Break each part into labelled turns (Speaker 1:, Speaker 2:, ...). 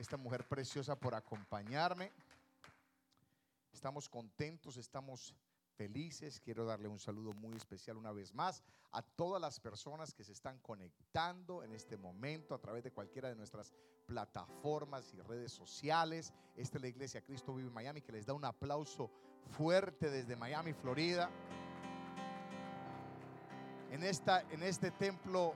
Speaker 1: esta mujer preciosa por acompañarme. Estamos contentos, estamos felices. Quiero darle un saludo muy especial una vez más a todas las personas que se están conectando en este momento a través de cualquiera de nuestras plataformas y redes sociales. Esta es la Iglesia Cristo Vive Miami que les da un aplauso fuerte desde Miami, Florida. En, esta, en este templo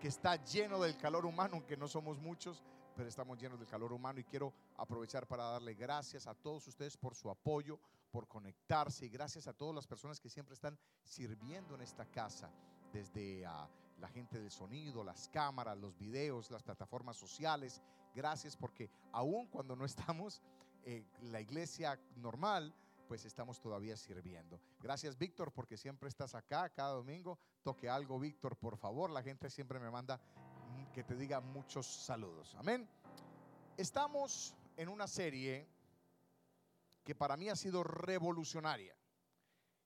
Speaker 1: que está lleno del calor humano, aunque no somos muchos, pero estamos llenos del calor humano y quiero aprovechar para darle gracias a todos ustedes por su apoyo, por conectarse y gracias a todas las personas que siempre están sirviendo en esta casa, desde a la gente del sonido, las cámaras, los videos, las plataformas sociales. Gracias porque aún cuando no estamos eh, la iglesia normal, pues estamos todavía sirviendo. Gracias Víctor porque siempre estás acá cada domingo. Toque algo Víctor, por favor. La gente siempre me manda que te diga muchos saludos. Amén. Estamos en una serie que para mí ha sido revolucionaria.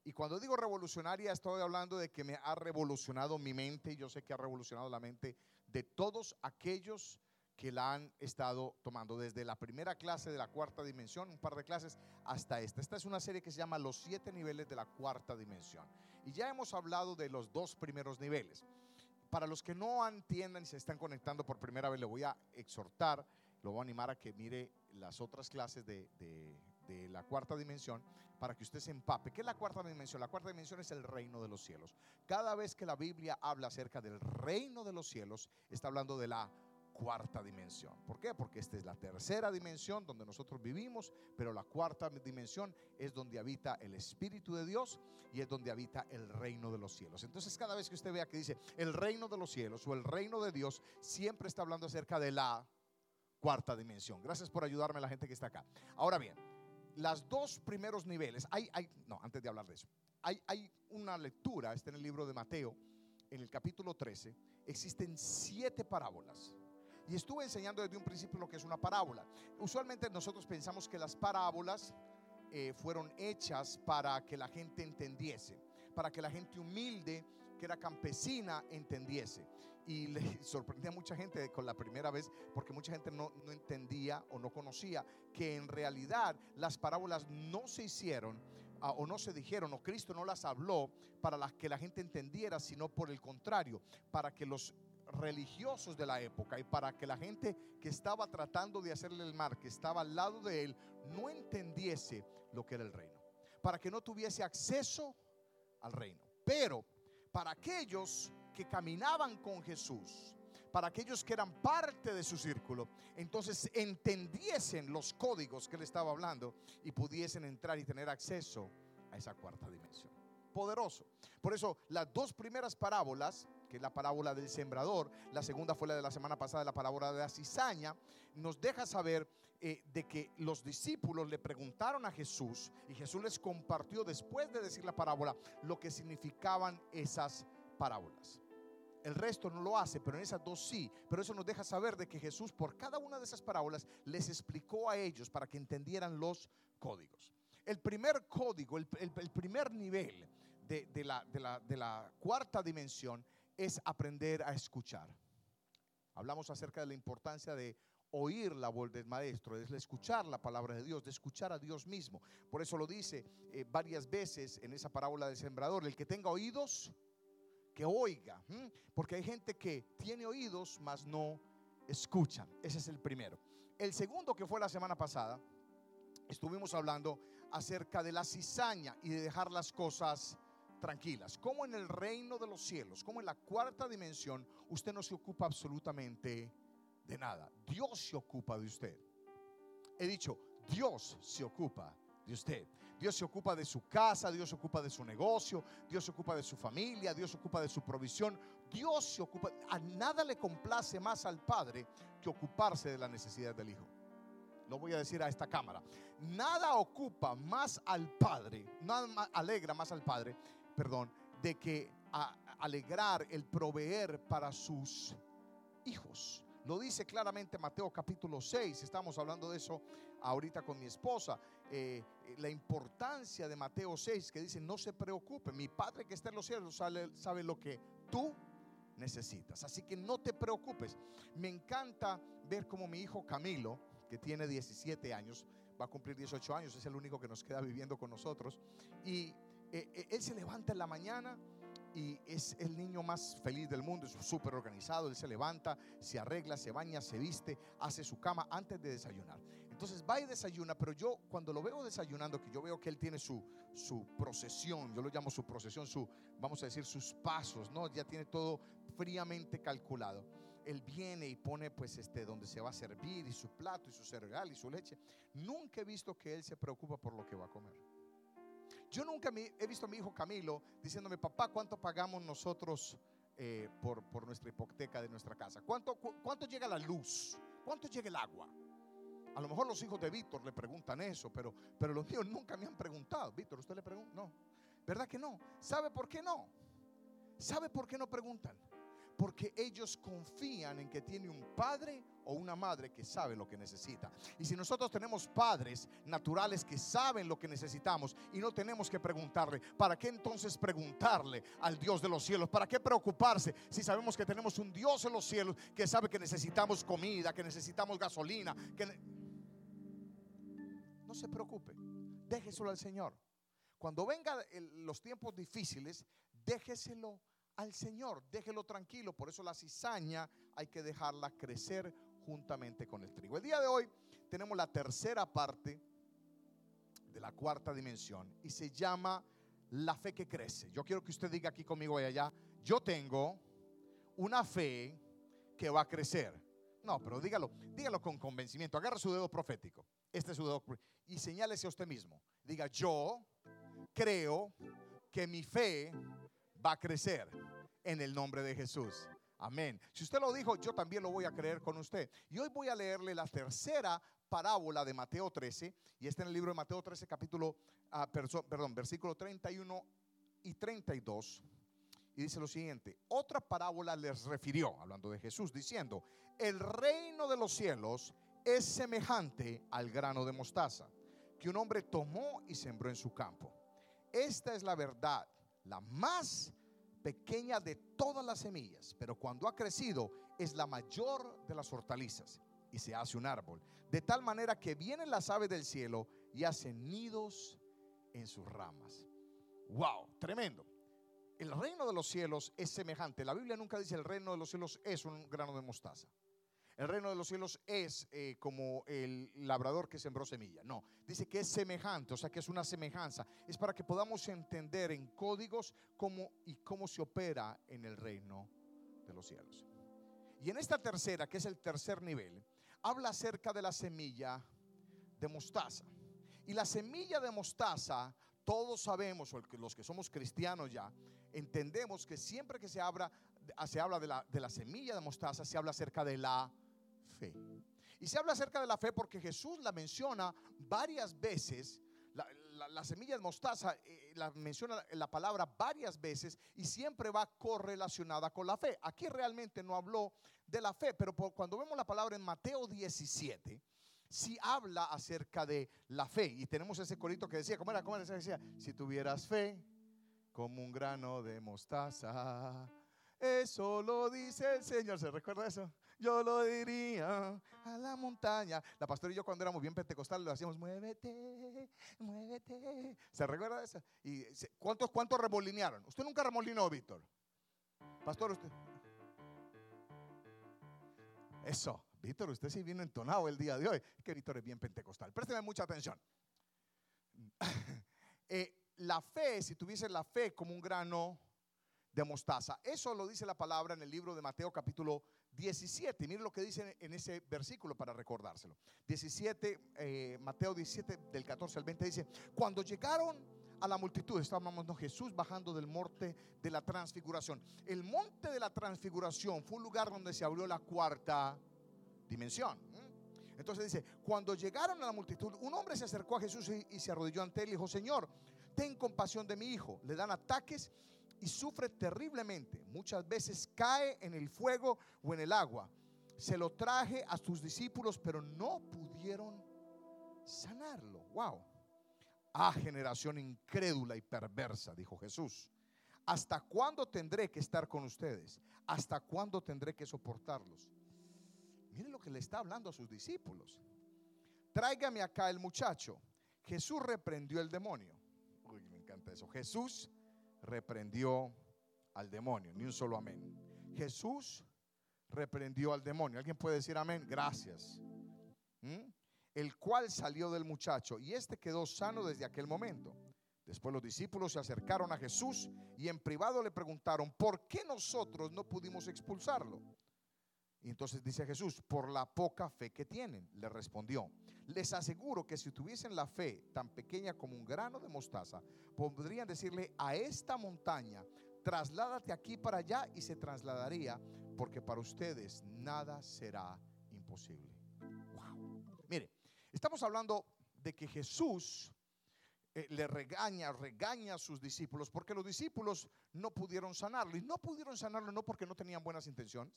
Speaker 1: Y cuando digo revolucionaria, estoy hablando de que me ha revolucionado mi mente. Y yo sé que ha revolucionado la mente de todos aquellos que la han estado tomando desde la primera clase de la cuarta dimensión, un par de clases, hasta esta. Esta es una serie que se llama Los siete niveles de la cuarta dimensión. Y ya hemos hablado de los dos primeros niveles. Para los que no entiendan y se están conectando por primera vez, le voy a exhortar, lo voy a animar a que mire las otras clases de, la cuarta dimensión para que usted se empape. ¿Qué es la cuarta dimensión? La cuarta dimensión es el reino de los cielos. Cada vez que la Biblia habla acerca del reino de los cielos, está hablando de la cuarta dimensión. ¿Por qué? Porque esta es la tercera dimensión donde nosotros vivimos, pero la cuarta dimensión es donde habita el Espíritu de Dios y es donde habita el reino de los cielos. Entonces cada vez que usted vea que dice el reino de los cielos o el reino de Dios, siempre está hablando acerca de la cuarta dimensión. Gracias por ayudarme la gente que está acá. Ahora bien, las dos primeros niveles, hay, no, antes de hablar de eso, hay, hay una lectura, está en el libro de Mateo, en el capítulo 13, existen siete parábolas y estuve enseñando desde un principio lo que es una parábola. Usualmente nosotros pensamos que las parábolas eh, fueron hechas para que la gente entendiese, para que la gente humilde, que era campesina, entendiese. Y le sorprendía a mucha gente con la primera vez, porque mucha gente no, no entendía o no conocía que en realidad las parábolas no se hicieron ah, o no se dijeron, o Cristo no las habló para que la gente entendiera, sino por el contrario, para que los religiosos de la época y para que la gente que estaba tratando de hacerle el mal, que estaba al lado de él, no entendiese lo que era el reino, para que no tuviese acceso al reino. Pero para aquellos que caminaban con Jesús, para aquellos que eran parte de su círculo, entonces entendiesen los códigos que él estaba hablando y pudiesen entrar y tener acceso a esa cuarta dimensión. Poderoso. Por eso las dos primeras parábolas la parábola del sembrador, la segunda fue la de la semana pasada, la parábola de la cizaña, nos deja saber eh, de que los discípulos le preguntaron a Jesús y Jesús les compartió después de decir la parábola lo que significaban esas parábolas. El resto no lo hace, pero en esas dos sí. Pero eso nos deja saber de que Jesús por cada una de esas parábolas les explicó a ellos para que entendieran los códigos. El primer código, el, primer nivel de, la, de la cuarta dimensión es aprender a escuchar. Hablamos acerca de la importancia de oír la voz del maestro, es escuchar la palabra de Dios, de escuchar a Dios mismo. Por eso lo dice eh, varias veces en esa parábola del sembrador, el que tenga oídos, que oiga, porque hay gente que tiene oídos, mas no escuchan. Ese es el primero. El segundo que fue la semana pasada, estuvimos hablando acerca de la cizaña y de dejar las cosas tranquilas. Como en el reino de los cielos, como en la cuarta dimensión, usted no se ocupa absolutamente de nada. Dios se ocupa de usted. He dicho, Dios se ocupa de usted. Dios se ocupa de su casa, Dios se ocupa de su negocio, Dios se ocupa de su familia, Dios se ocupa de su provisión. Dios se ocupa, a nada le complace más al Padre que ocuparse de la necesidad del Hijo. Lo voy a decir a esta cámara. Nada ocupa más al Padre, nada alegra más al Padre perdón, de que alegrar el proveer para sus hijos. Lo dice claramente Mateo capítulo 6, estamos hablando de eso ahorita con mi esposa, eh, la importancia de Mateo 6 que dice, no se preocupe, mi Padre que está en los cielos sabe, sabe lo que tú necesitas. Así que no te preocupes. Me encanta ver como mi hijo Camilo, que tiene 17 años, va a cumplir 18 años, es el único que nos queda viviendo con nosotros. Y eh, eh, él se levanta en la mañana y es el niño más feliz del mundo, es súper organizado, él se levanta, se arregla, se baña, se viste, hace su cama antes de desayunar. Entonces va y desayuna, pero yo cuando lo veo desayunando, que yo veo que él tiene su, su procesión, yo lo llamo su procesión, su, vamos a decir, sus pasos, ¿no? Ya tiene todo fríamente calculado. Él viene y pone pues este donde se va a servir y su plato y su cereal y su leche. Nunca he visto que él se preocupa por lo que va a comer. Yo nunca he visto a mi hijo Camilo diciéndome, papá, ¿cuánto pagamos nosotros eh, por, nuestra hipoteca de nuestra casa? ¿Cuánto, ¿Cuánto llega la luz? ¿Cuánto llega el agua? A lo mejor los hijos de Víctor le preguntan eso, pero, pero los míos nunca me han preguntado. Víctor, ¿usted le pregunta? No. ¿Verdad que no? ¿Sabe por qué no? ¿Sabe por qué no preguntan? Porque ellos confían en que tiene un padre o una madre que sabe lo que necesita. Y si nosotros tenemos padres naturales que saben lo que necesitamos y no tenemos que preguntarle, ¿para qué entonces preguntarle al Dios de los cielos? ¿Para qué preocuparse si sabemos que tenemos un Dios en los cielos que sabe que necesitamos comida, que necesitamos gasolina, que no se preocupe, déjeselo al Señor. Cuando vengan los tiempos difíciles, déjeselo al Señor, déjelo tranquilo. Por eso la cizaña hay que dejarla crecer juntamente con el trigo. El día de hoy tenemos la tercera parte de la cuarta dimensión y se llama la fe que crece. Yo quiero que usted diga aquí conmigo allá, yo tengo una fe que va a crecer. No, pero dígalo, dígalo con convencimiento. Agarra su dedo profético. Este es su dedo y señálese a usted mismo. Diga, yo creo que mi fe va a crecer en el nombre de Jesús. Amén. Si usted lo dijo, yo también lo voy a creer con usted. Y hoy voy a leerle la tercera parábola de Mateo 13, y está en el libro de Mateo 13, capítulo, ah, perdón, versículo 31 y 32. Y dice lo siguiente, otra parábola les refirió, hablando de Jesús, diciendo, el reino de los cielos es semejante al grano de mostaza que un hombre tomó y sembró en su campo. Esta es la verdad, la más pequeña de todas las semillas, pero cuando ha crecido es la mayor de las hortalizas y se hace un árbol, de tal manera que vienen las aves del cielo y hacen nidos en sus ramas. Wow, tremendo. El reino de los cielos es semejante. La Biblia nunca dice el reino de los cielos es un grano de mostaza. El reino de los cielos es eh, como el labrador que sembró semilla. No, dice que es semejante, o sea que es una semejanza. Es para que podamos entender en códigos cómo y cómo se opera en el reino de los cielos. Y en esta tercera, que es el tercer nivel, habla acerca de la semilla de mostaza. Y la semilla de mostaza, todos sabemos, o los que somos cristianos ya, entendemos que siempre que se habla, se habla de, la, de la semilla de mostaza, se habla acerca de la y se habla acerca de la fe porque Jesús la menciona varias veces. La, semilla de mostaza eh, la menciona la palabra varias veces y siempre va correlacionada con la fe. Aquí realmente no habló de la fe, pero cuando vemos la palabra en Mateo 17, sí habla acerca de la fe. Y tenemos ese corito que decía, ¿cómo era? ¿Cómo? Decía, si tuvieras fe como un grano de mostaza, eso lo dice el Señor. ¿Se recuerda eso? Yo lo diría a la montaña. La pastora y yo cuando éramos bien pentecostales lo hacíamos, muévete, muévete. ¿Se recuerda de eso? ¿Y cuántos, cuántos remolinearon? ¿Usted nunca remolinó, Víctor? Pastor, usted. Eso, Víctor, usted sí vino entonado el día de hoy. Es que Víctor es bien pentecostal. Présteme mucha atención. Eh, la fe, si tuviese la fe como un grano de mostaza, eso lo dice la palabra en el libro de Mateo capítulo 17. Mire lo que dice en ese versículo para recordárselo. 17, eh, Mateo 17, del 14 al 20 dice, cuando llegaron a la multitud, estábamos Jesús bajando del monte de la transfiguración. El monte de la transfiguración fue un lugar donde se abrió la cuarta dimensión. Entonces dice, cuando llegaron a la multitud, un hombre se acercó a Jesús y, y se arrodilló ante él y dijo, Señor, ten compasión de mi hijo. Le dan ataques y sufre terriblemente. Muchas veces cae en el fuego o en el agua. Se lo traje a sus discípulos, pero no pudieron sanarlo. Wow. Ah, generación incrédula y perversa, dijo Jesús. ¿hasta cuándo tendré que estar con ustedes? ¿Hasta cuándo tendré que soportarlos? Miren lo que le está hablando a sus discípulos. Tráigame acá el muchacho. Jesús reprendió el demonio. Uy, me encanta eso. Jesús reprendió al demonio. Ni un solo amén. Jesús reprendió al demonio. ¿Alguien puede decir amén? Gracias. ¿Mm? El cual salió del muchacho y este quedó sano desde aquel momento. Después los discípulos se acercaron a Jesús y en privado le preguntaron, ¿por qué nosotros no pudimos expulsarlo? Y entonces dice Jesús, por la poca fe que tienen, le respondió. Les aseguro que si tuviesen la fe tan pequeña como un grano de mostaza, podrían decirle a esta montaña, trasládate aquí para allá y se trasladaría, porque para ustedes nada será imposible. Mire, estamos hablando de que Jesús eh, le regaña, regaña a sus discípulos porque los discípulos no pudieron sanarlo. Y no pudieron sanarlo no porque no tenían buenas intenciones,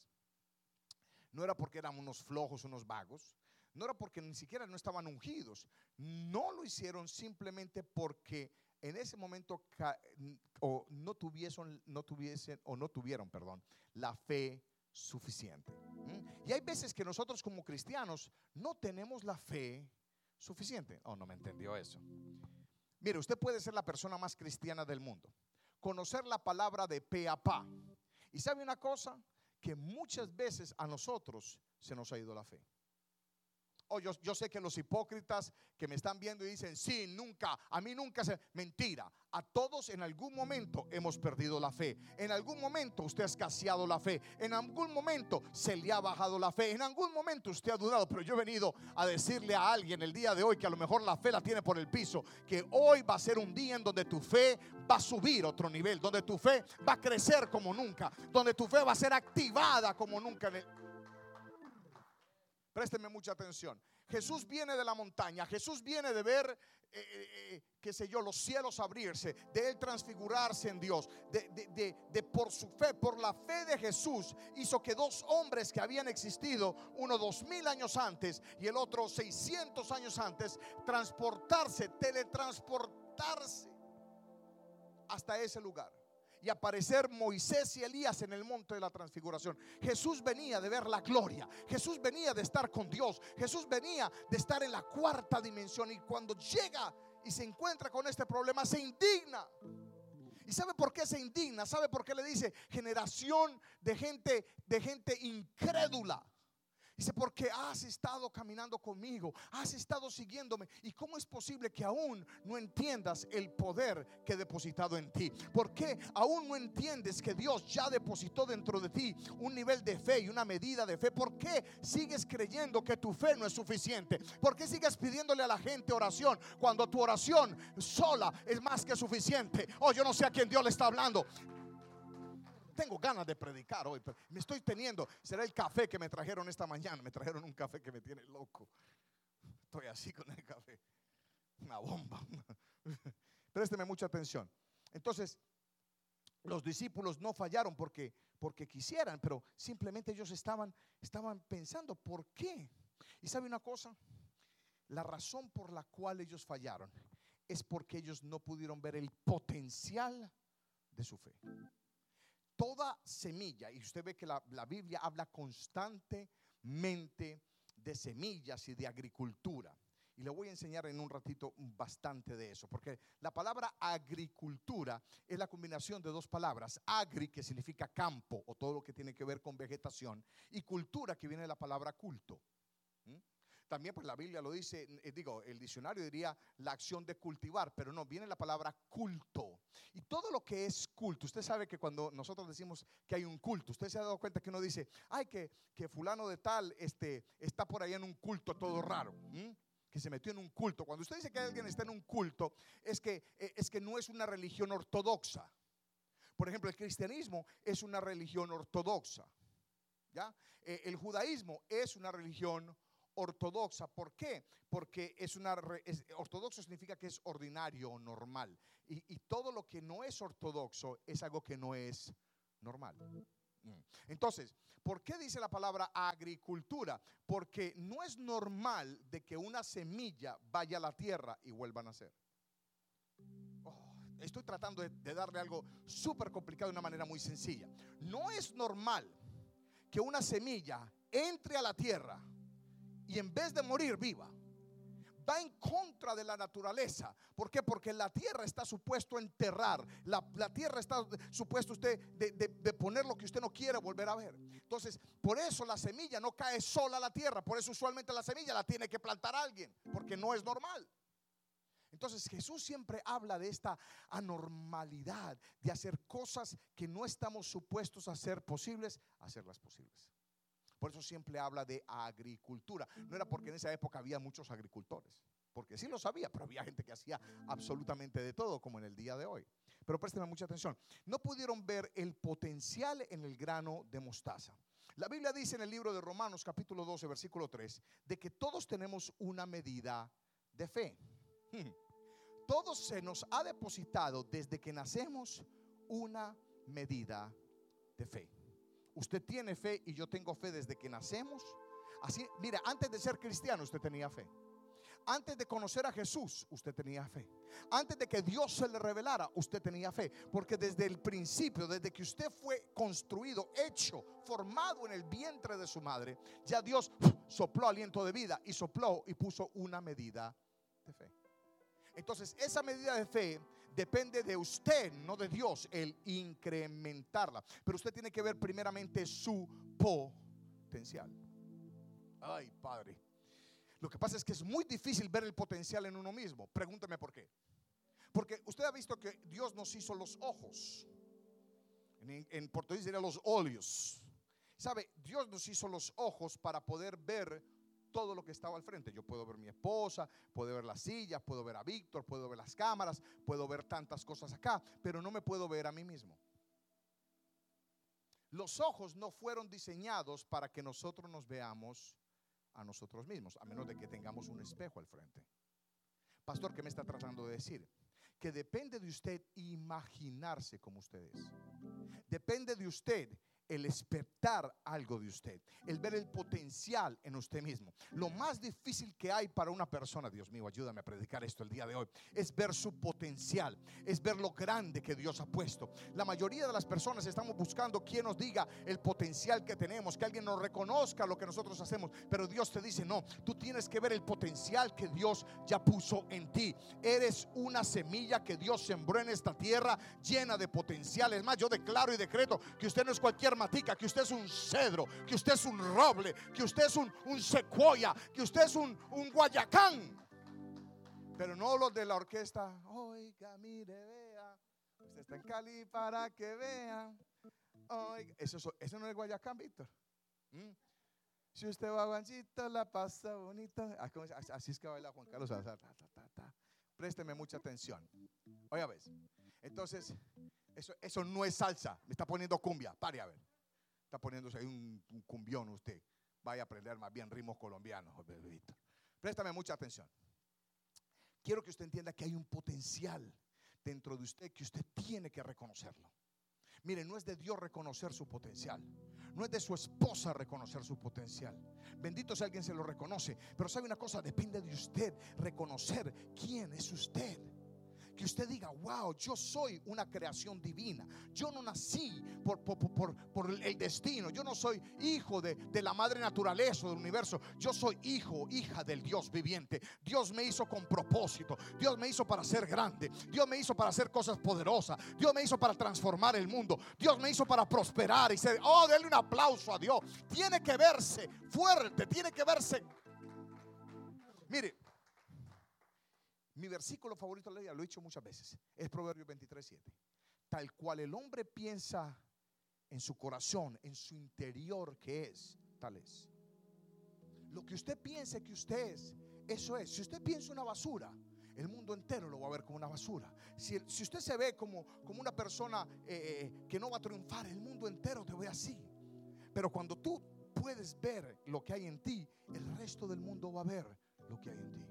Speaker 1: no era porque eran unos flojos, unos vagos, no era porque ni siquiera no estaban ungidos, no lo hicieron simplemente porque en ese momento o no tuviesen, no tuviesen o no tuvieron, perdón, la fe suficiente. Y hay veces que nosotros como cristianos no tenemos la fe suficiente. Oh, no me entendió eso. Mire, usted puede ser la persona más cristiana del mundo, conocer la palabra de pe a pa. Y sabe una cosa, que muchas veces a nosotros se nos ha ido la fe. Oh, yo, yo, sé que los hipócritas que me están viendo y dicen, sí, nunca, a mí nunca se... Mentira, a todos en algún momento hemos perdido la fe. En algún momento usted ha escaseado la fe. En algún momento se le ha bajado la fe. En algún momento usted ha dudado. Pero yo he venido a decirle a alguien el día de hoy que a lo mejor la fe la tiene por el piso. Que hoy va a ser un día en donde tu fe va a subir otro nivel. Donde tu fe va a crecer como nunca. Donde tu fe va a ser activada como nunca. Présteme mucha atención. Jesús viene de la montaña, Jesús viene de ver, eh, eh, eh, qué sé yo, los cielos abrirse, de él transfigurarse en Dios, de, de, por su fe, por la fe de Jesús, hizo que dos hombres que habían existido, uno dos mil años antes y el otro seiscientos años antes, transportarse, teletransportarse hasta ese lugar y aparecer Moisés y Elías en el monte de la transfiguración. Jesús venía de ver la gloria. Jesús venía de estar con Dios. Jesús venía de estar en la cuarta dimensión. Y cuando llega y se encuentra con este problema, se indigna. ¿Y sabe por qué se indigna? ¿Sabe por qué le dice generación de gente de gente incrédula? Dice, porque has estado caminando conmigo, has estado siguiéndome. ¿Y cómo es posible que aún no entiendas el poder que he depositado en ti? ¿Por qué aún no entiendes que Dios ya depositó dentro de ti un nivel de fe y una medida de fe? ¿Por qué sigues creyendo que tu fe no es suficiente? ¿Por qué sigues pidiéndole a la gente oración cuando tu oración sola es más que suficiente? Oh, yo no sé a quién Dios le está hablando tengo ganas de predicar hoy, pero me estoy teniendo. Será el café que me trajeron esta mañana. Me trajeron un café que me tiene loco. Estoy así con el café. Una bomba. Présteme mucha atención. Entonces, los discípulos no fallaron porque, porque quisieran, pero simplemente ellos estaban, estaban pensando, ¿por qué? Y sabe una cosa, la razón por la cual ellos fallaron es porque ellos no pudieron ver el potencial de su fe toda semilla, y usted ve que la, Biblia habla constantemente de semillas y de agricultura. Y le voy a enseñar en un ratito bastante de eso, porque la palabra agricultura es la combinación de dos palabras, agri que significa campo o todo lo que tiene que ver con vegetación, y cultura que viene de la palabra culto. También pues la Biblia lo dice, eh, digo, el diccionario diría la acción de cultivar, pero no, viene la palabra culto. Y todo lo que es culto, usted sabe que cuando nosotros decimos que hay un culto, usted se ha dado cuenta que uno dice, ay, que, que fulano de tal este, está por ahí en un culto todo raro. que se metió en un culto. Cuando usted dice que alguien está en un culto, es que, eh, es que no es una religión ortodoxa. Por ejemplo, el cristianismo es una religión ortodoxa. ¿ya? Eh, el judaísmo es una religión ortodoxa. ¿Por qué? Porque es una ortodoxo significa que es ordinario o normal. Y, todo lo que no es ortodoxo es algo que no es normal. Mm. Entonces, ¿por qué dice la palabra agricultura? Porque no es normal de que una semilla vaya a la tierra y vuelva a nacer. Oh, estoy tratando de, de darle algo súper complicado de una manera muy sencilla. No es normal que una semilla entre a la tierra y en vez de morir viva va en contra de la naturaleza. ¿Por qué? Porque la tierra está supuesto enterrar. La, tierra está supuesto usted de, de, poner lo que usted no quiere volver a ver. Entonces, por eso la semilla no cae sola a la tierra. Por eso usualmente la semilla la tiene que plantar alguien. Porque no es normal. Entonces Jesús siempre habla de esta anormalidad, de hacer cosas que no estamos supuestos a hacer posibles, hacerlas posibles. Por eso siempre habla de agricultura. No era porque en esa época había muchos agricultores, porque sí lo sabía, pero había gente que hacía absolutamente de todo, como en el día de hoy. Pero présteme mucha atención. No pudieron ver el potencial en el grano de mostaza. La Biblia dice en el libro de Romanos capítulo 12, versículo 3, de que todos tenemos una medida de fe. Todos se nos ha depositado desde que nacemos una medida de fe. Usted tiene fe y yo tengo fe desde que nacemos. Así, mira, antes de ser cristiano usted tenía fe. Antes de conocer a Jesús, usted tenía fe. Antes de que Dios se le revelara, usted tenía fe. Porque desde el principio, desde que usted fue construido, hecho, formado en el vientre de su madre, ya Dios sopló aliento de vida y sopló y puso una medida de fe. Entonces, esa medida de fe depende de usted, no de Dios, el incrementarla. Pero usted tiene que ver primeramente su potencial. Ay, Padre. Lo que pasa es que es muy difícil ver el potencial en uno mismo. Pregúnteme por qué. Porque usted ha visto que Dios nos hizo los ojos. En, portugués diría los óleos. ¿Sabe? Dios nos hizo los ojos para poder ver todo lo que estaba al frente. Yo puedo ver mi esposa, puedo ver las sillas, puedo ver a Víctor, puedo ver las cámaras, puedo ver tantas cosas acá, pero no me puedo ver a mí mismo. Los ojos no fueron diseñados para que nosotros nos veamos a nosotros mismos, a menos de que tengamos un espejo al frente. Pastor, ¿qué me está tratando de decir? Que depende de usted imaginarse como usted es. Depende de usted el espertar algo de usted, el ver el potencial en usted mismo. Lo más difícil que hay para una persona, Dios mío, ayúdame a predicar esto el día de hoy, es ver su potencial, es ver lo grande que Dios ha puesto. La mayoría de las personas estamos buscando quien nos diga el potencial que tenemos, que alguien nos reconozca lo que nosotros hacemos, pero Dios te dice, no, tú tienes que ver el potencial que Dios ya puso en ti. Eres una semilla que Dios sembró en esta tierra llena de potencial. Es más, yo declaro y decreto que usted no es cualquier matica, que usted es un cedro, que usted es un roble, que usted es un, un secuoya, que usted es un, guayacán. Pero no los de la orquesta. Oiga, mire, vea. Usted está en Cali para que. Oiga, eso, no es Guayacán, Víctor. ¿Mm? Si usted va a Guanchita, la pasa bonita. Ah, así es que baila Juan Carlos. Présteme mucha atención. Oiga, ves. Entonces, eso, eso no es salsa. Me está poniendo cumbia. Pare a ver. Está poniéndose ahí un, cumbión usted. Vaya a aprender más bien ritmos colombianos, Víctor. Préstame mucha atención. Quiero que usted entienda que hay un potencial dentro de usted que usted tiene que reconocerlo. Mire, no es de Dios reconocer su potencial. No es de su esposa reconocer su potencial. Bendito si alguien se lo reconoce. Pero sabe una cosa, depende de usted reconocer quién es usted que usted diga, wow, yo soy una creación divina. Yo no nací por, por, por, por el destino. Yo no soy hijo de, de, la madre naturaleza del universo. Yo soy hijo, hija del Dios viviente. Dios me hizo con propósito. Dios me hizo para ser grande. Dios me hizo para hacer cosas poderosas. Dios me hizo para transformar el mundo. Dios me hizo para prosperar y ser, oh, denle un aplauso a Dios. Tiene que verse fuerte, tiene que verse. Mire, mi versículo favorito de la vida, lo he dicho muchas veces, es Proverbios 23, 7. Tal cual el hombre piensa en su corazón, en su interior que es, tal es. Lo que usted piense que usted es, eso es. Si usted piensa una basura, el mundo entero lo va a ver como una basura. Si, si usted se ve como, como una persona eh, que no va a triunfar, el mundo entero te ve así. Pero cuando tú puedes ver lo que hay en ti, el resto del mundo va a ver lo que hay en ti.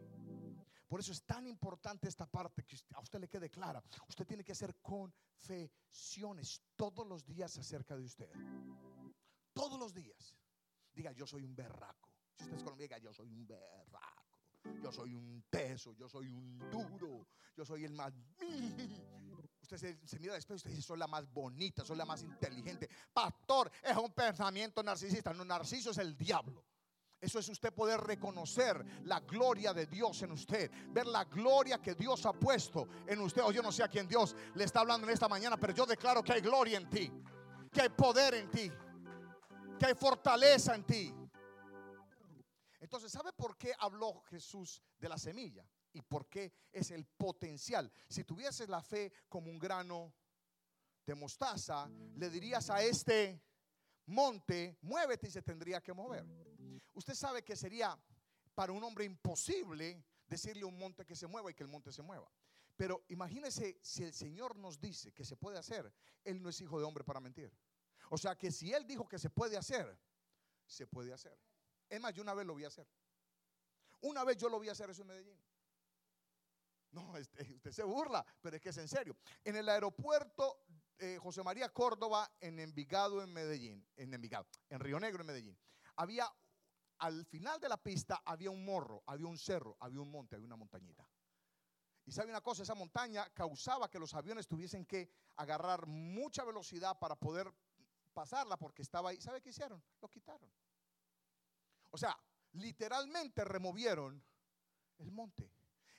Speaker 1: Por eso es tan importante esta parte que a usted le quede clara. Usted tiene que hacer confesiones todos los días acerca de usted. Todos los días. Diga, yo soy un berraco. Si usted es colombiano, diga, yo soy un berraco. Yo soy un teso, yo soy un duro, yo soy el más... Usted se, mira después y usted dice, soy la más bonita, soy la más inteligente. Pastor, es un pensamiento narcisista. No, narciso es el diablo. Eso es usted poder reconocer la gloria de Dios en usted, ver la gloria que Dios ha puesto en usted. O yo no sé a quién Dios le está hablando en esta mañana, pero yo declaro que hay gloria en ti, que hay poder en ti, que hay fortaleza en ti. Entonces, ¿sabe por qué habló Jesús de la semilla? ¿Y por qué es el potencial? Si tuvieses la fe como un grano de mostaza, le dirías a este monte, muévete y se tendría que mover. Usted sabe que sería para un hombre imposible decirle a un monte que se mueva y que el monte se mueva. Pero imagínese si el Señor nos dice que se puede hacer, Él no es hijo de hombre para mentir. O sea que si Él dijo que se puede hacer, se puede hacer. Es más, yo una vez lo vi hacer. Una vez yo lo vi hacer eso en Medellín. No, este, usted se burla, pero es que es en serio. En el aeropuerto eh, José María Córdoba, en Envigado, en Medellín, en Envigado, en Río Negro, en Medellín, había al final de la pista había un morro, había un cerro, había un monte, había una montañita. Y sabe una cosa, esa montaña causaba que los aviones tuviesen que agarrar mucha velocidad para poder pasarla porque estaba ahí. ¿Sabe qué hicieron? Lo quitaron. O sea, literalmente removieron el monte.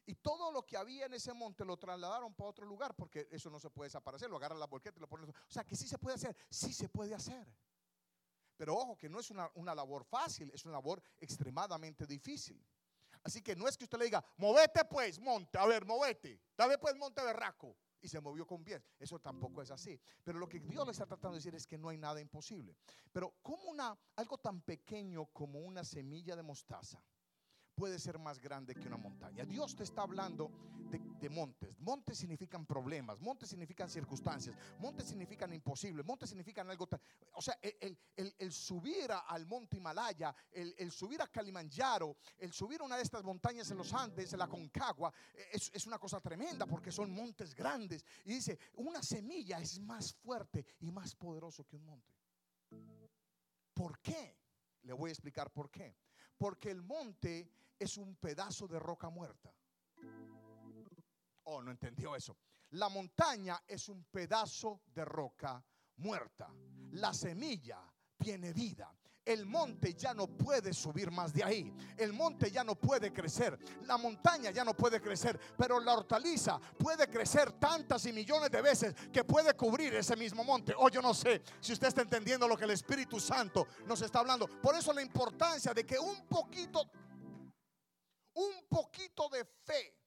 Speaker 1: Y todo lo que había en ese monte lo trasladaron para otro lugar porque eso no se puede desaparecer. Lo agarran la bolqueta y lo ponen. O sea, que sí se puede hacer, sí se puede hacer. Pero ojo, que no es una, labor fácil, es una labor extremadamente difícil. Así que no es que usted le diga, movete pues, monte, a ver, movete, dale pues monte berraco. Y se movió con bien. Eso tampoco es así. Pero lo que Dios le está tratando de decir es que no hay nada imposible. Pero como una, algo tan pequeño como una semilla de mostaza puede ser más grande que una montaña. Dios te está hablando de, montes. Montes significan problemas, montes significan circunstancias, montes significan imposibles, montes significan algo O sea, el, subir al monte Himalaya, el, subir a Kalimanjaro, el subir a una de estas montañas en los Andes, en la Concagua, es, es una cosa tremenda porque son montes grandes. Y dice, una semilla es más fuerte y más poderoso que un monte. ¿Por qué? Le voy a explicar por qué. Porque el monte es un pedazo de roca muerta. Oh, no entendió eso. La montaña es un pedazo de roca muerta. La semilla tiene vida. El monte ya no puede subir más de ahí. El monte ya no puede crecer. La montaña ya no puede crecer. Pero la hortaliza puede crecer tantas y millones de veces que puede cubrir ese mismo monte. Oh, yo no sé si usted está entendiendo lo que el Espíritu Santo nos está hablando. Por eso la importancia de que un poquito un poquito de fe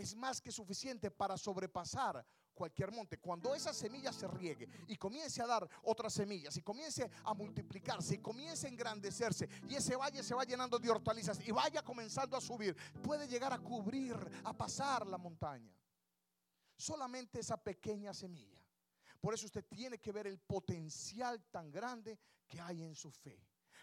Speaker 1: es más que suficiente para sobrepasar cualquier monte. Cuando esa semilla se riegue y comience a dar otras semillas y comience a multiplicarse y comience a engrandecerse y ese valle se va llenando de hortalizas y vaya comenzando a subir, puede llegar a cubrir, a pasar la montaña. Solamente esa pequeña semilla. Por eso usted tiene que ver el potencial tan grande que hay en su fe.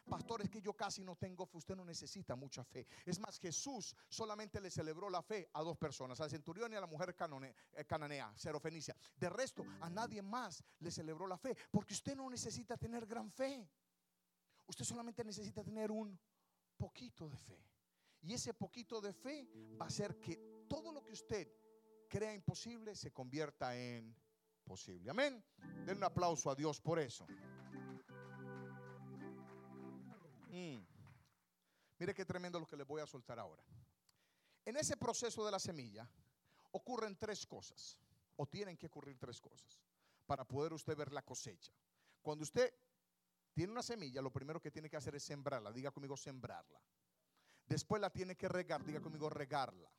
Speaker 1: Pastor, es que yo casi no tengo fe. Usted no necesita mucha fe. Es más, Jesús solamente le celebró la fe a dos personas, al centurión y a la mujer eh, cananea, serofenicia. De resto, a nadie más le celebró la fe, porque usted no necesita tener gran fe. Usted solamente necesita tener un poquito de fe. Y ese poquito de fe va a hacer que todo lo que usted crea imposible se convierta en posible. Amén. Den un aplauso a Dios por eso. Mm. Mire qué tremendo lo que les voy a soltar ahora. En ese proceso de la semilla ocurren tres cosas, o tienen que ocurrir tres cosas, para poder usted ver la cosecha. Cuando usted tiene una semilla, lo primero que tiene que hacer es sembrarla. Diga conmigo, sembrarla. Después la tiene que regar. Diga conmigo, regarla.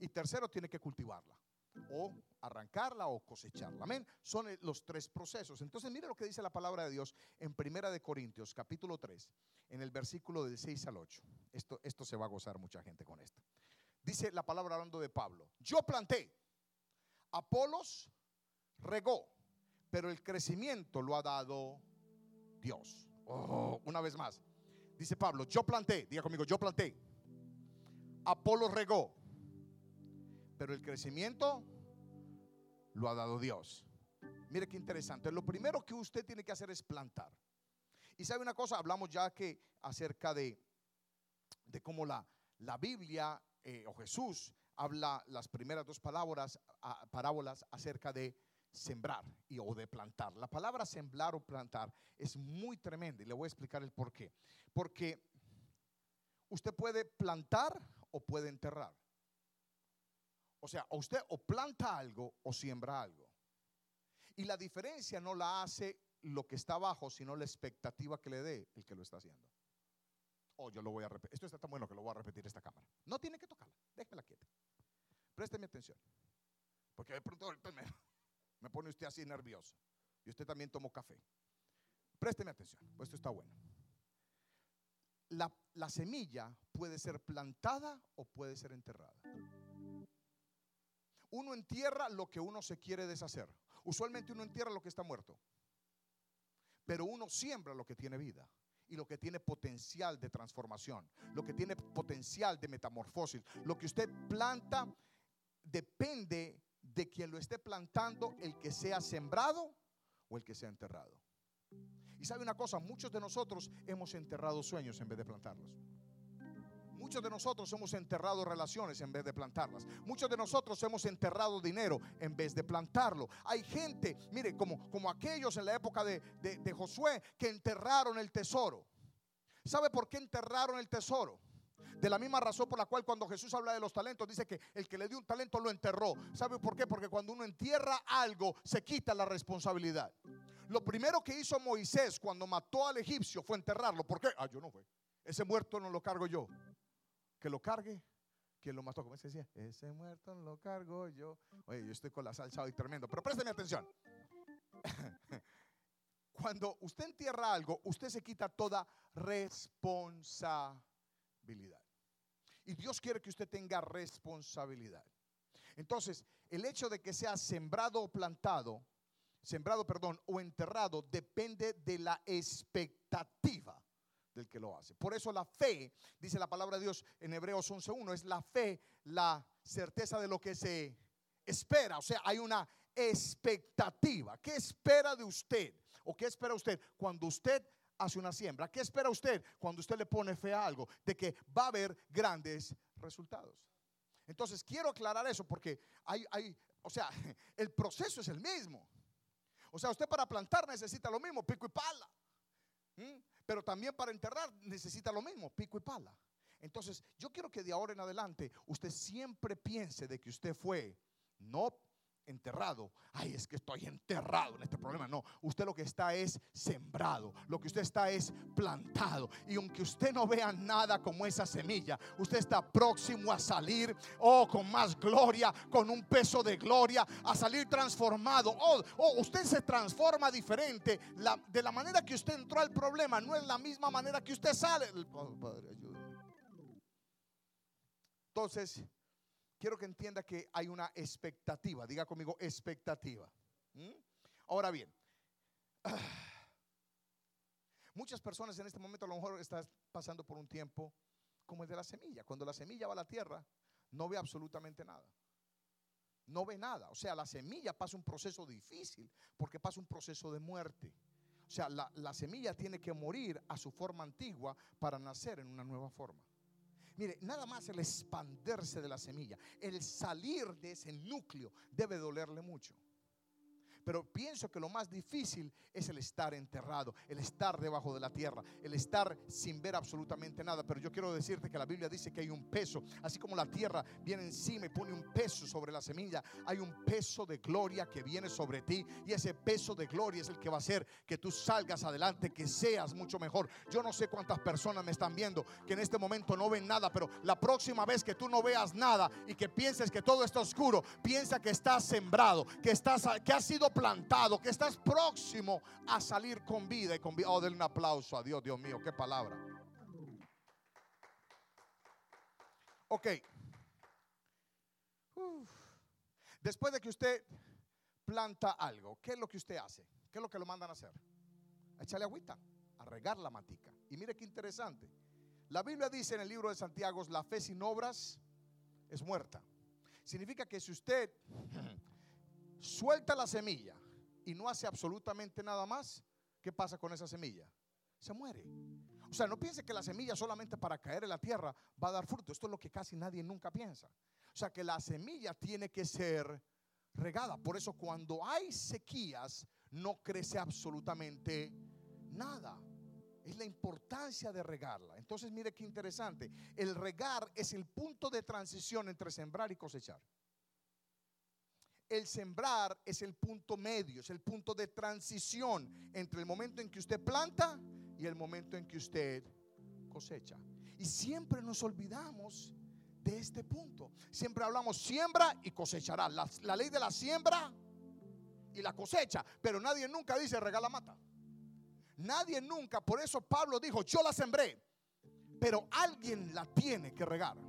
Speaker 1: Y tercero, tiene que cultivarla o arrancarla o cosecharla. Amén. Son los tres procesos. Entonces, mire lo que dice la palabra de Dios en Primera de Corintios, capítulo 3, en el versículo del 6 al 8. Esto, esto se va a gozar mucha gente con esto. Dice la palabra hablando de Pablo. Yo planté, Apolos regó, pero el crecimiento lo ha dado Dios. Oh, una vez más. Dice Pablo, yo planté, diga conmigo, yo planté. Apolos regó, pero el crecimiento lo ha dado Dios. Mire qué interesante. Lo primero que usted tiene que hacer es plantar. Y sabe una cosa, hablamos ya que acerca de, de cómo la, la Biblia eh, o Jesús habla las primeras dos palabras, parábolas acerca de sembrar y, o de plantar. La palabra sembrar o plantar es muy tremenda y le voy a explicar el por qué. Porque usted puede plantar o puede enterrar. O sea, usted o planta algo o siembra algo. Y la diferencia no la hace lo que está abajo, sino la expectativa que le dé el que lo está haciendo. Oh, yo lo voy a repetir. Esto está tan bueno que lo voy a repetir esta cámara. No tiene que tocarla. Déjela quieta. Présteme atención. Porque de pronto me, pone usted así nervioso. Y usted también tomó café. Présteme atención, pues esto está bueno. La, semilla puede ser plantada o puede ser enterrada. Uno entierra lo que uno se quiere deshacer. Usualmente uno entierra lo que está muerto. Pero uno siembra lo que tiene vida y lo que tiene potencial de transformación, lo que tiene potencial de metamorfosis. Lo que usted planta depende de quien lo esté plantando, el que sea sembrado o el que sea enterrado. Y sabe una cosa, muchos de nosotros hemos enterrado sueños en vez de plantarlos. Muchos de nosotros hemos enterrado relaciones en vez de plantarlas. Muchos de nosotros hemos enterrado dinero en vez de plantarlo. Hay gente, mire, como, como aquellos en la época de, de Josué que enterraron el tesoro. ¿Sabe por qué enterraron el tesoro? De la misma razón por la cual cuando Jesús habla de los talentos, dice que el que le dio un talento lo enterró. ¿Sabe por qué? Porque cuando uno entierra algo, se quita la responsabilidad. Lo primero que hizo Moisés cuando mató al egipcio fue enterrarlo. ¿Por qué? Ah, yo no fue. Ese muerto no lo cargo yo. Que lo cargue quien lo mató. ¿Cómo se decía? Ese muerto lo cargo yo. Oye, yo estoy con la salsa hoy tremendo. Pero présteme atención. Cuando usted entierra algo, usted se quita toda responsabilidad. Y Dios quiere que usted tenga responsabilidad. Entonces, el hecho de que sea sembrado o plantado, sembrado, perdón, o enterrado, depende de la expectativa del que lo hace. Por eso la fe, dice la palabra de Dios en Hebreos 11.1, es la fe, la certeza de lo que se espera. O sea, hay una expectativa. ¿Qué espera de usted? ¿O qué espera usted cuando usted hace una siembra. ¿Qué espera usted cuando usted le pone fe a algo? De que va a haber grandes resultados. Entonces, quiero aclarar eso porque hay, hay, o sea, el proceso es el mismo. O sea, usted para plantar necesita lo mismo, pico y pala. Pero también para enterrar necesita lo mismo, pico y pala. Entonces, yo quiero que de ahora en adelante usted siempre piense de que usted fue no enterrado. Ay, es que estoy enterrado en este problema. No, usted lo que está es sembrado. Lo que usted está es plantado. Y aunque usted no vea nada como esa semilla, usted está próximo a salir, oh, con más gloria, con un peso de gloria, a salir transformado. Oh, oh usted se transforma diferente. de la manera que usted entró al problema no es la misma manera que usted sale. Entonces, quiero que entienda que hay una expectativa. Diga conmigo, expectativa. ¿Mm? Ahora bien, muchas personas en este momento a lo mejor están pasando por un tiempo como el de la semilla. Cuando la semilla va a la tierra, no ve absolutamente nada. No ve nada. O sea, la semilla pasa un proceso difícil porque pasa un proceso de muerte. O sea, la, la semilla tiene que morir a su forma antigua para nacer en una nueva forma. Mire, nada más el expanderse de la semilla, el salir de ese núcleo debe dolerle mucho. Pero pienso que lo más difícil es el estar enterrado, el estar debajo de la tierra, el estar sin ver absolutamente nada. Pero yo quiero decirte que la Biblia dice que hay un peso, así como la tierra viene encima y pone un peso sobre la semilla, hay un peso de gloria que viene sobre ti y ese peso de gloria es el que va a hacer que tú salgas adelante, que seas mucho mejor. Yo no sé cuántas personas me están viendo que en este momento no ven nada, pero la próxima vez que tú no veas nada y que pienses que todo está oscuro, piensa que estás sembrado, que estás que has sido plantado, que estás próximo a salir con vida y con vida. Oh, denle un aplauso a Dios, Dios mío, qué palabra. Ok. Después de que usted planta algo, ¿qué es lo que usted hace? ¿Qué es lo que lo mandan a hacer? A echarle agüita, a regar la matica. Y mire qué interesante. La Biblia dice en el libro de Santiago, la fe sin obras es muerta. Significa que si usted suelta la semilla y no hace absolutamente nada más, ¿qué pasa con esa semilla? Se muere. O sea, no piense que la semilla solamente para caer en la tierra va a dar fruto. Esto es lo que casi nadie nunca piensa. O sea que la semilla tiene que ser regada. Por eso cuando hay sequías no crece absolutamente nada. Es la importancia de regarla. Entonces mire qué interesante. El regar es el punto de transición entre sembrar y cosechar. El sembrar es el punto medio, es el punto de transición entre el momento en que usted planta y el momento en que usted cosecha. Y siempre nos olvidamos de este punto. Siempre hablamos siembra y cosechará. La, la ley de la siembra y la cosecha. Pero nadie nunca dice regala mata. Nadie nunca. Por eso Pablo dijo, yo la sembré. Pero alguien la tiene que regar.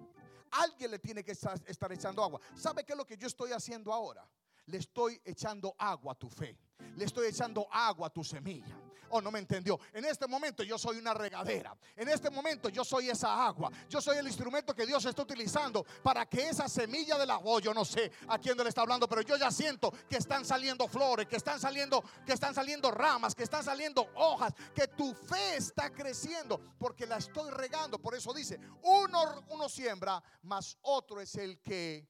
Speaker 1: Alguien le tiene que estar, echando agua. ¿Sabe qué es lo que yo estoy haciendo ahora? Le estoy echando agua a tu fe. Le estoy echando agua a tu semilla. Oh, no me entendió. En este momento yo soy una regadera. En este momento yo soy esa agua. Yo soy el instrumento que Dios está utilizando para que esa semilla de la voz, yo no sé a quién le está hablando, pero yo ya siento que están saliendo flores, que están saliendo, que están saliendo ramas, que están saliendo hojas, que tu fe está creciendo porque la estoy regando. Por eso dice, uno, uno siembra, más otro es el que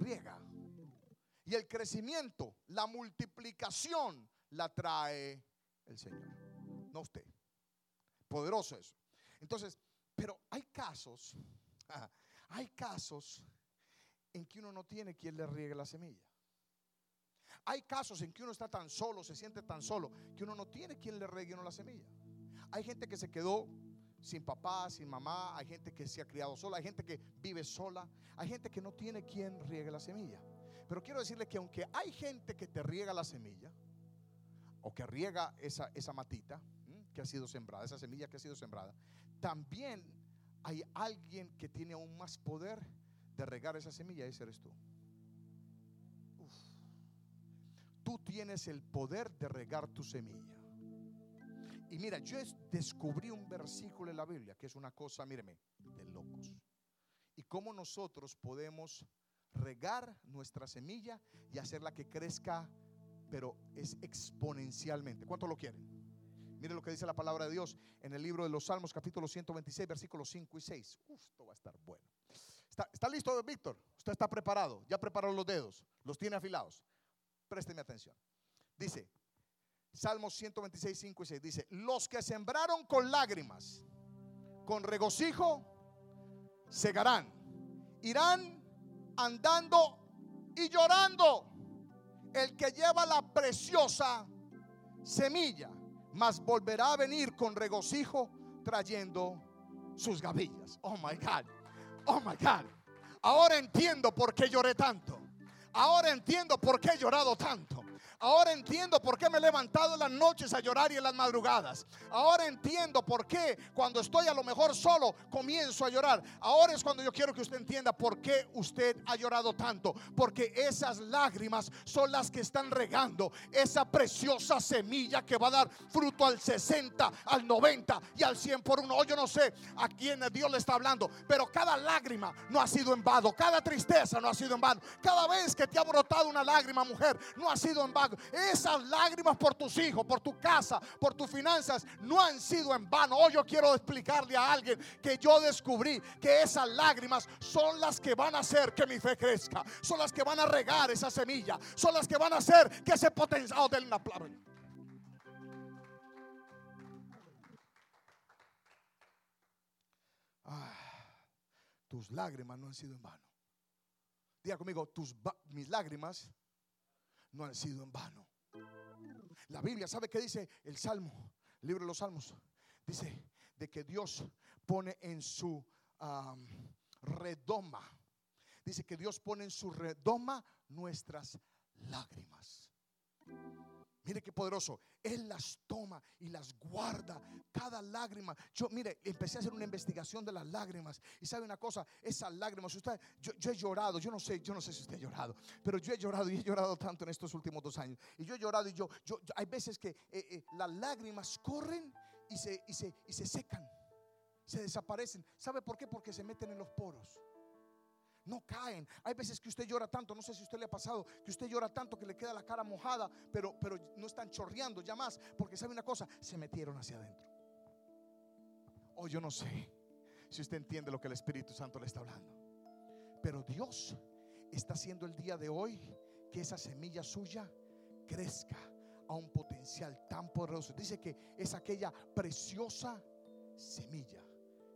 Speaker 1: riega. Y el crecimiento, la multiplicación la trae el Señor, no usted. Poderoso eso. Entonces, pero hay casos, hay casos en que uno no tiene quien le riegue la semilla. Hay casos en que uno está tan solo, se siente tan solo, que uno no tiene quien le riegue la semilla. Hay gente que se quedó sin papá, sin mamá, hay gente que se ha criado sola, hay gente que vive sola, hay gente que no tiene quien riegue la semilla. Pero quiero decirle que aunque hay gente que te riega la semilla, o que riega esa, esa matita que ha sido sembrada, esa semilla que ha sido sembrada, también hay alguien que tiene aún más poder de regar esa semilla, ese eres tú. Tú tienes el poder de regar tu semilla. Y mira, yo descubrí un versículo en la Biblia que es una cosa, míreme, de locos. Y cómo nosotros podemos regar nuestra semilla y hacerla que crezca, pero es exponencialmente. ¿Cuánto lo quieren? Mire lo que dice la palabra de Dios en el libro de los Salmos, capítulo 126, versículos 5 y 6. esto va a estar bueno. ¿Está, ¿Está listo, Víctor? ¿Usted está preparado? ¿Ya preparó los dedos? ¿Los tiene afilados? Présteme atención. Dice, Salmos 126, 5 y 6. Dice, los que sembraron con lágrimas, con regocijo, segarán. Irán andando y llorando. El que lleva la preciosa semilla, mas volverá a venir con regocijo trayendo sus gavillas. Oh my God. Oh my God. Ahora entiendo por qué lloré tanto. Ahora entiendo por qué he llorado tanto. Ahora entiendo por qué me he levantado en las noches a llorar y en las madrugadas. Ahora entiendo por qué cuando estoy a lo mejor solo comienzo a llorar. Ahora es cuando yo quiero que usted entienda por qué usted ha llorado tanto. Porque esas lágrimas son las que están regando esa preciosa semilla que va a dar fruto al 60, al 90 y al 100 por uno. yo no sé a quién Dios le está hablando, pero cada lágrima no ha sido en vano. Cada tristeza no ha sido en vano. Cada vez que te ha brotado una lágrima, mujer, no ha sido en esas lágrimas por tus hijos, por tu casa, por tus finanzas, no han sido en vano. Hoy yo quiero explicarle a alguien que yo descubrí que esas lágrimas son las que van a hacer que mi fe crezca, son las que van a regar esa semilla, son las que van a hacer que ese potencial del una ah, tus lágrimas no han sido en vano. Diga conmigo, tus, mis lágrimas no han sido en vano. La Biblia, ¿sabe qué dice el Salmo? El libro de los Salmos. Dice de que Dios pone en su redoma. Dice que Dios pone en su redoma nuestras lágrimas. Mire qué poderoso. Él las toma y las guarda. Cada lágrima. Yo, mire, empecé a hacer una investigación de las lágrimas. Y sabe una cosa, esas lágrimas, usted, yo, he llorado, yo no sé, yo no sé si usted ha llorado, pero yo he llorado y he llorado tanto en estos últimos dos años. Y yo he llorado y yo, yo, hay veces que eh, eh, las lágrimas corren y se, y se, y se secan, se desaparecen. ¿Sabe por qué? Porque se meten en los poros no caen. Hay veces que usted llora tanto, no sé si a usted le ha pasado, que usted llora tanto que le queda la cara mojada, pero, pero no están chorreando ya más, porque sabe una cosa, se metieron hacia adentro. Oh, yo no sé si usted entiende lo que el Espíritu Santo le está hablando. Pero Dios está haciendo el día de hoy que esa semilla suya crezca a un potencial tan poderoso. Dice que es aquella preciosa semilla.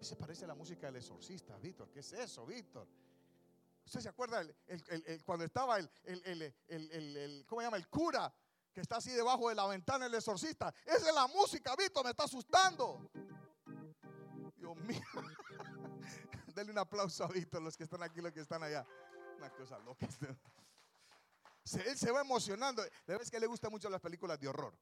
Speaker 1: Se parece a la música del exorcista, Víctor. ¿Qué es eso, Víctor? ¿Usted se acuerda cuando estaba el, el, ¿cómo llama? El cura que está así debajo de la ventana, el exorcista. Esa es la música, Víctor, me está asustando. Dios mío. Denle un aplauso a Víctor, los que están aquí, los que están allá. Una cosa loca. Él se va emocionando. De vez que le gustan mucho las películas de horror.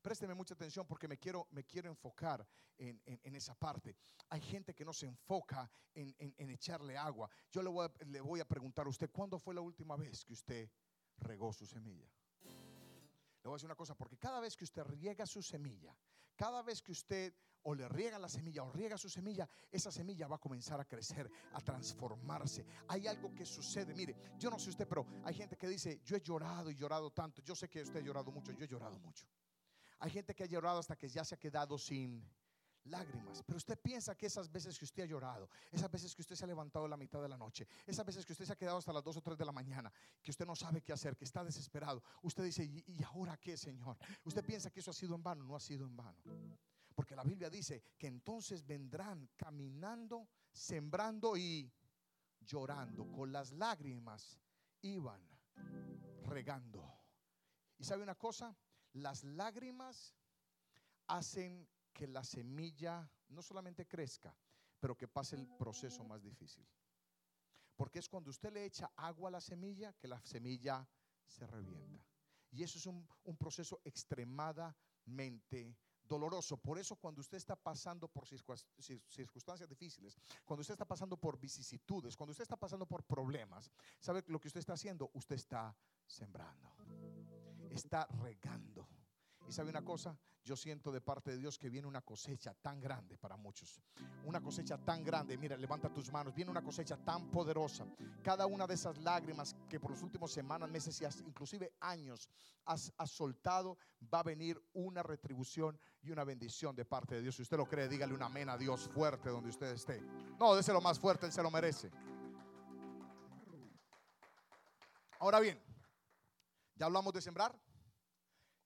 Speaker 1: Présteme mucha atención porque me quiero, me quiero enfocar en, esa parte. Hay gente que no se enfoca en, echarle agua. Yo le voy, a, le voy a preguntar a usted, ¿cuándo fue la última vez que usted regó su semilla? Le voy a decir una cosa, porque cada vez que usted riega su semilla, cada vez que usted o le riega la semilla o riega su semilla, esa semilla va a comenzar a crecer, a transformarse. Hay algo que sucede. Mire, yo no sé usted, pero hay gente que dice, yo he llorado y llorado tanto. Yo sé que usted ha llorado mucho, yo he llorado mucho. Hay gente que ha llorado hasta que ya se ha quedado sin lágrimas. Pero usted piensa que esas veces que usted ha llorado, esas veces que usted se ha levantado a la mitad de la noche, esas veces que usted se ha quedado hasta las 2 o 3 de la mañana, que usted no sabe qué hacer, que está desesperado, usted dice, ¿y, ahora qué, Señor? Usted piensa que eso ha sido en vano, no ha sido en vano. Porque la Biblia dice que entonces vendrán caminando, sembrando y llorando. Con las lágrimas iban regando. ¿Y sabe una cosa? Las lágrimas hacen que la semilla no solamente crezca, pero que pase el proceso más difícil. Porque es cuando usted le echa agua a la semilla que la semilla se revienta. Y eso es un, proceso extremadamente doloroso. Por eso cuando usted está pasando por circunstancias difíciles, cuando usted está pasando por vicisitudes, cuando usted está pasando por problemas, ¿sabe lo que usted está haciendo? Usted está sembrando, está regando y sabe una cosa, yo siento de parte de Dios que viene una cosecha tan grande para muchos. Una cosecha tan grande. Mira, levanta tus manos. Viene una cosecha tan poderosa. Cada una de esas lágrimas que por los últimos semanas, meses y inclusive años has, soltado, va a venir una retribución y una bendición de parte de Dios. Si usted lo cree, dígale un amén a Dios fuerte donde usted esté. No, lo más fuerte, Él se lo merece. Ahora bien, ya hablamos de sembrar.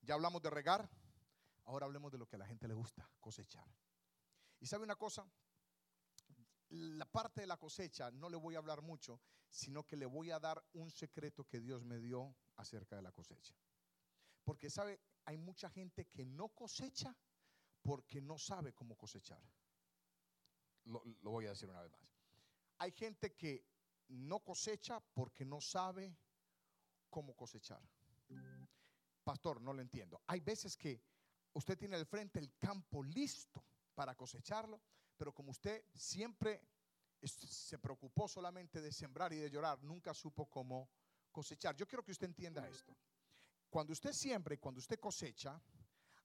Speaker 1: Ya hablamos de regar, ahora hablemos de lo que a la gente le gusta, cosechar. Y sabe una cosa, la parte de la cosecha no le voy a hablar mucho, sino que le voy a dar un secreto que Dios me dio acerca de la cosecha. Porque sabe, hay mucha gente que no cosecha porque no sabe cómo cosechar. Lo, voy a decir una vez más. Hay gente que no cosecha porque no sabe cómo cosechar. Pastor, no lo entiendo. Hay veces que usted tiene al frente el campo listo para cosecharlo, pero como usted siempre se preocupó solamente de sembrar y de llorar, nunca supo cómo cosechar. Yo quiero que usted entienda esto. Cuando usted siembra y cuando usted cosecha,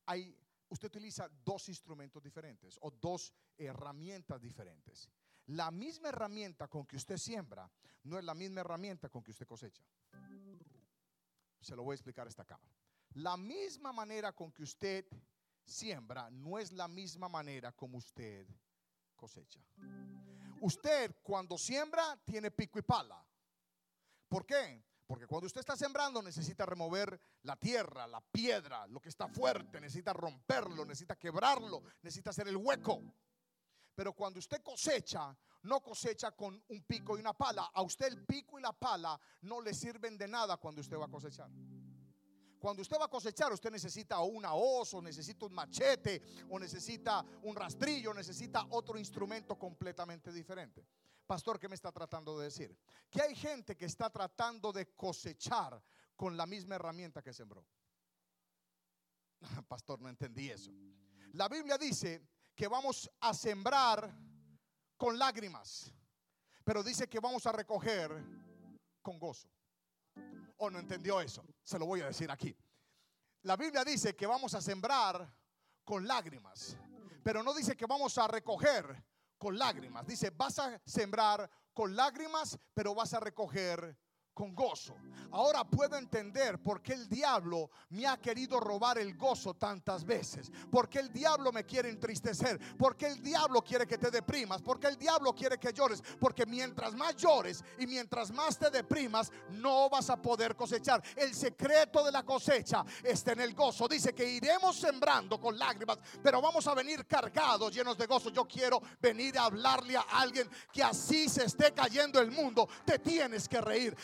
Speaker 1: hay, usted utiliza dos instrumentos diferentes o dos herramientas diferentes. La misma herramienta con que usted siembra no es la misma herramienta con que usted cosecha. Se lo voy a explicar esta cámara. La misma manera con que usted siembra no es la misma manera como usted cosecha. Usted cuando siembra tiene pico y pala. ¿Por qué? Porque cuando usted está sembrando necesita remover la tierra, la piedra, lo que está fuerte, necesita romperlo, necesita quebrarlo, necesita hacer el hueco. Pero cuando usted cosecha, no cosecha con un pico y una pala. A usted el pico y la pala no le sirven de nada cuando usted va a cosechar. Cuando usted va a cosechar, usted necesita una hoz, o necesita un machete, o necesita un rastrillo, necesita otro instrumento completamente diferente. Pastor, ¿qué me está tratando de decir? Que hay gente que está tratando de cosechar con la misma herramienta que sembró. Pastor, no entendí eso. La Biblia dice que vamos a sembrar con lágrimas, pero dice que vamos a recoger con gozo o no entendió eso? Se lo voy a decir aquí. La Biblia dice que vamos a sembrar con lágrimas, pero no dice que vamos a recoger con lágrimas. Dice, vas a sembrar con lágrimas, pero vas a recoger con gozo. Ahora puedo entender por qué el diablo me ha querido robar el gozo tantas veces. Por qué el diablo me quiere entristecer. Por qué el diablo quiere que te deprimas. Por qué el diablo quiere que llores. Porque mientras más llores y mientras más te deprimas, no vas a poder cosechar. El secreto de la cosecha está en el gozo. Dice que iremos sembrando con lágrimas, pero vamos a venir cargados, llenos de gozo. Yo quiero venir a hablarle a alguien que así se esté cayendo el mundo. Te tienes que reír.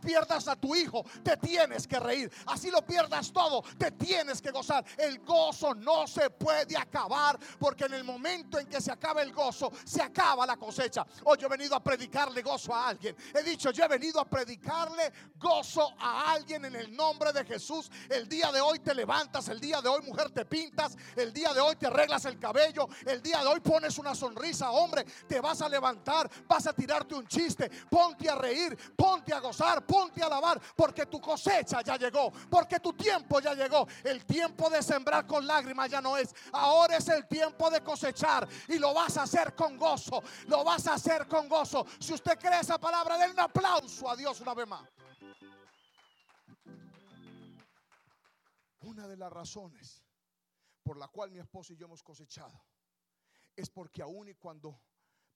Speaker 1: Pierdas a tu hijo, te tienes que reír. Así lo pierdas todo, te tienes que gozar. El gozo no se puede acabar porque en el momento en que se acaba el gozo, se acaba la cosecha. Hoy yo he venido a predicarle gozo a alguien. He dicho, yo he venido a predicarle gozo a alguien en el nombre de Jesús. El día de hoy te levantas, el día de hoy mujer te pintas, el día de hoy te arreglas el cabello, el día de hoy pones una sonrisa, hombre, te vas a levantar, vas a tirarte un chiste, ponte a reír, ponte a gozar, ponte a alabar, porque tu cosecha ya llegó, porque tu tiempo ya llegó. El tiempo de sembrar con lágrimas ya no es, ahora es el tiempo de cosechar y lo vas a hacer con gozo, lo vas a hacer con gozo. Si usted cree esa palabra, den un aplauso a Dios una vez más. Una de las razones por la cual mi esposo y yo hemos cosechado es porque aún y cuando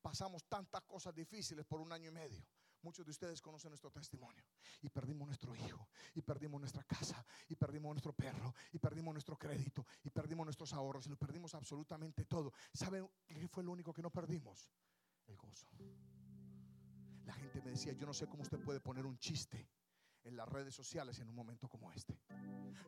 Speaker 1: pasamos tantas cosas difíciles por un año y medio, Muchos de ustedes conocen nuestro testimonio. Y perdimos nuestro hijo, y perdimos nuestra casa, y perdimos nuestro perro, y perdimos nuestro crédito, y perdimos nuestros ahorros, y lo perdimos absolutamente todo. ¿Saben qué fue lo único que no perdimos? El gozo. La gente me decía, yo no sé cómo usted puede poner un chiste en las redes sociales en un momento como este.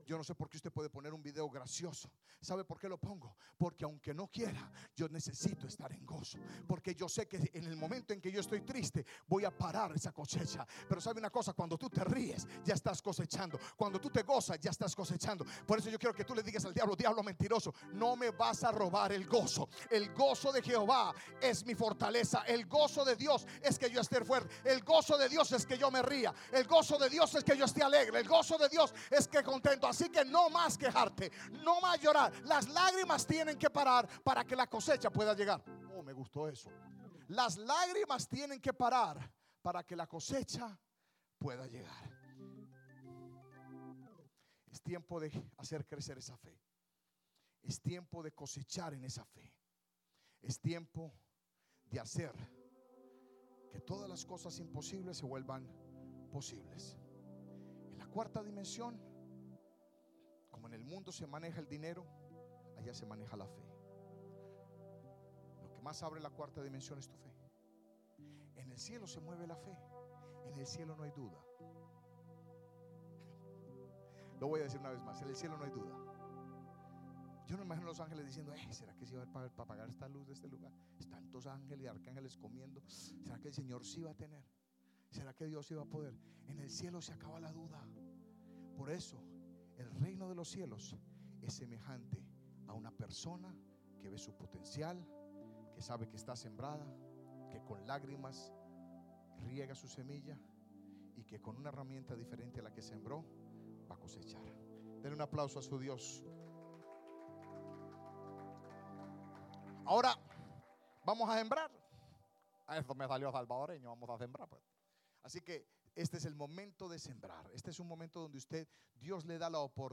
Speaker 1: Yo no sé por qué usted puede poner un video gracioso. ¿Sabe por qué lo pongo? Porque aunque no quiera, yo necesito estar en gozo. Porque yo sé que en el momento en que yo estoy triste, voy a parar esa cosecha. Pero sabe una cosa, cuando tú te ríes, ya estás cosechando. Cuando tú te gozas, ya estás cosechando. Por eso yo quiero que tú le digas al diablo, diablo mentiroso, no me vas a robar el gozo. El gozo de Jehová es mi fortaleza. El gozo de Dios es que yo esté fuerte. El gozo de Dios es que yo me ría. El gozo de Dios es que yo esté alegre. El gozo de Dios es que contento. Así que no más quejarte, no más llorar. Las lágrimas tienen que parar para que la cosecha pueda llegar. Oh, me gustó eso. Las lágrimas tienen que parar para que la cosecha pueda llegar. Es tiempo de hacer crecer esa fe. Es tiempo de cosechar en esa fe. Es tiempo de hacer que todas las cosas imposibles se vuelvan posibles cuarta dimensión, como en el mundo se maneja el dinero, allá se maneja la fe. Lo que más abre la cuarta dimensión es tu fe. En el cielo se mueve la fe. En el cielo no hay duda. Lo voy a decir una vez más. En el cielo no hay duda. Yo no imagino a los ángeles diciendo, eh, ¿será que se va a para, para pagar esta luz de este lugar? Tantos ángeles y arcángeles comiendo. ¿Será que el Señor sí va a tener? ¿Será que Dios sí va a poder? En el cielo se acaba la duda. Por eso, el reino de los cielos es semejante a una persona que ve su potencial, que sabe que está sembrada, que con lágrimas riega su semilla y que con una herramienta diferente a la que sembró va a cosechar. Den un aplauso a su Dios. Ahora vamos a sembrar. Eso me salió salvadoreño, vamos a sembrar. Pues. Así que este es el momento de sembrar. Este es un momento donde usted, Dios le da la oportunidad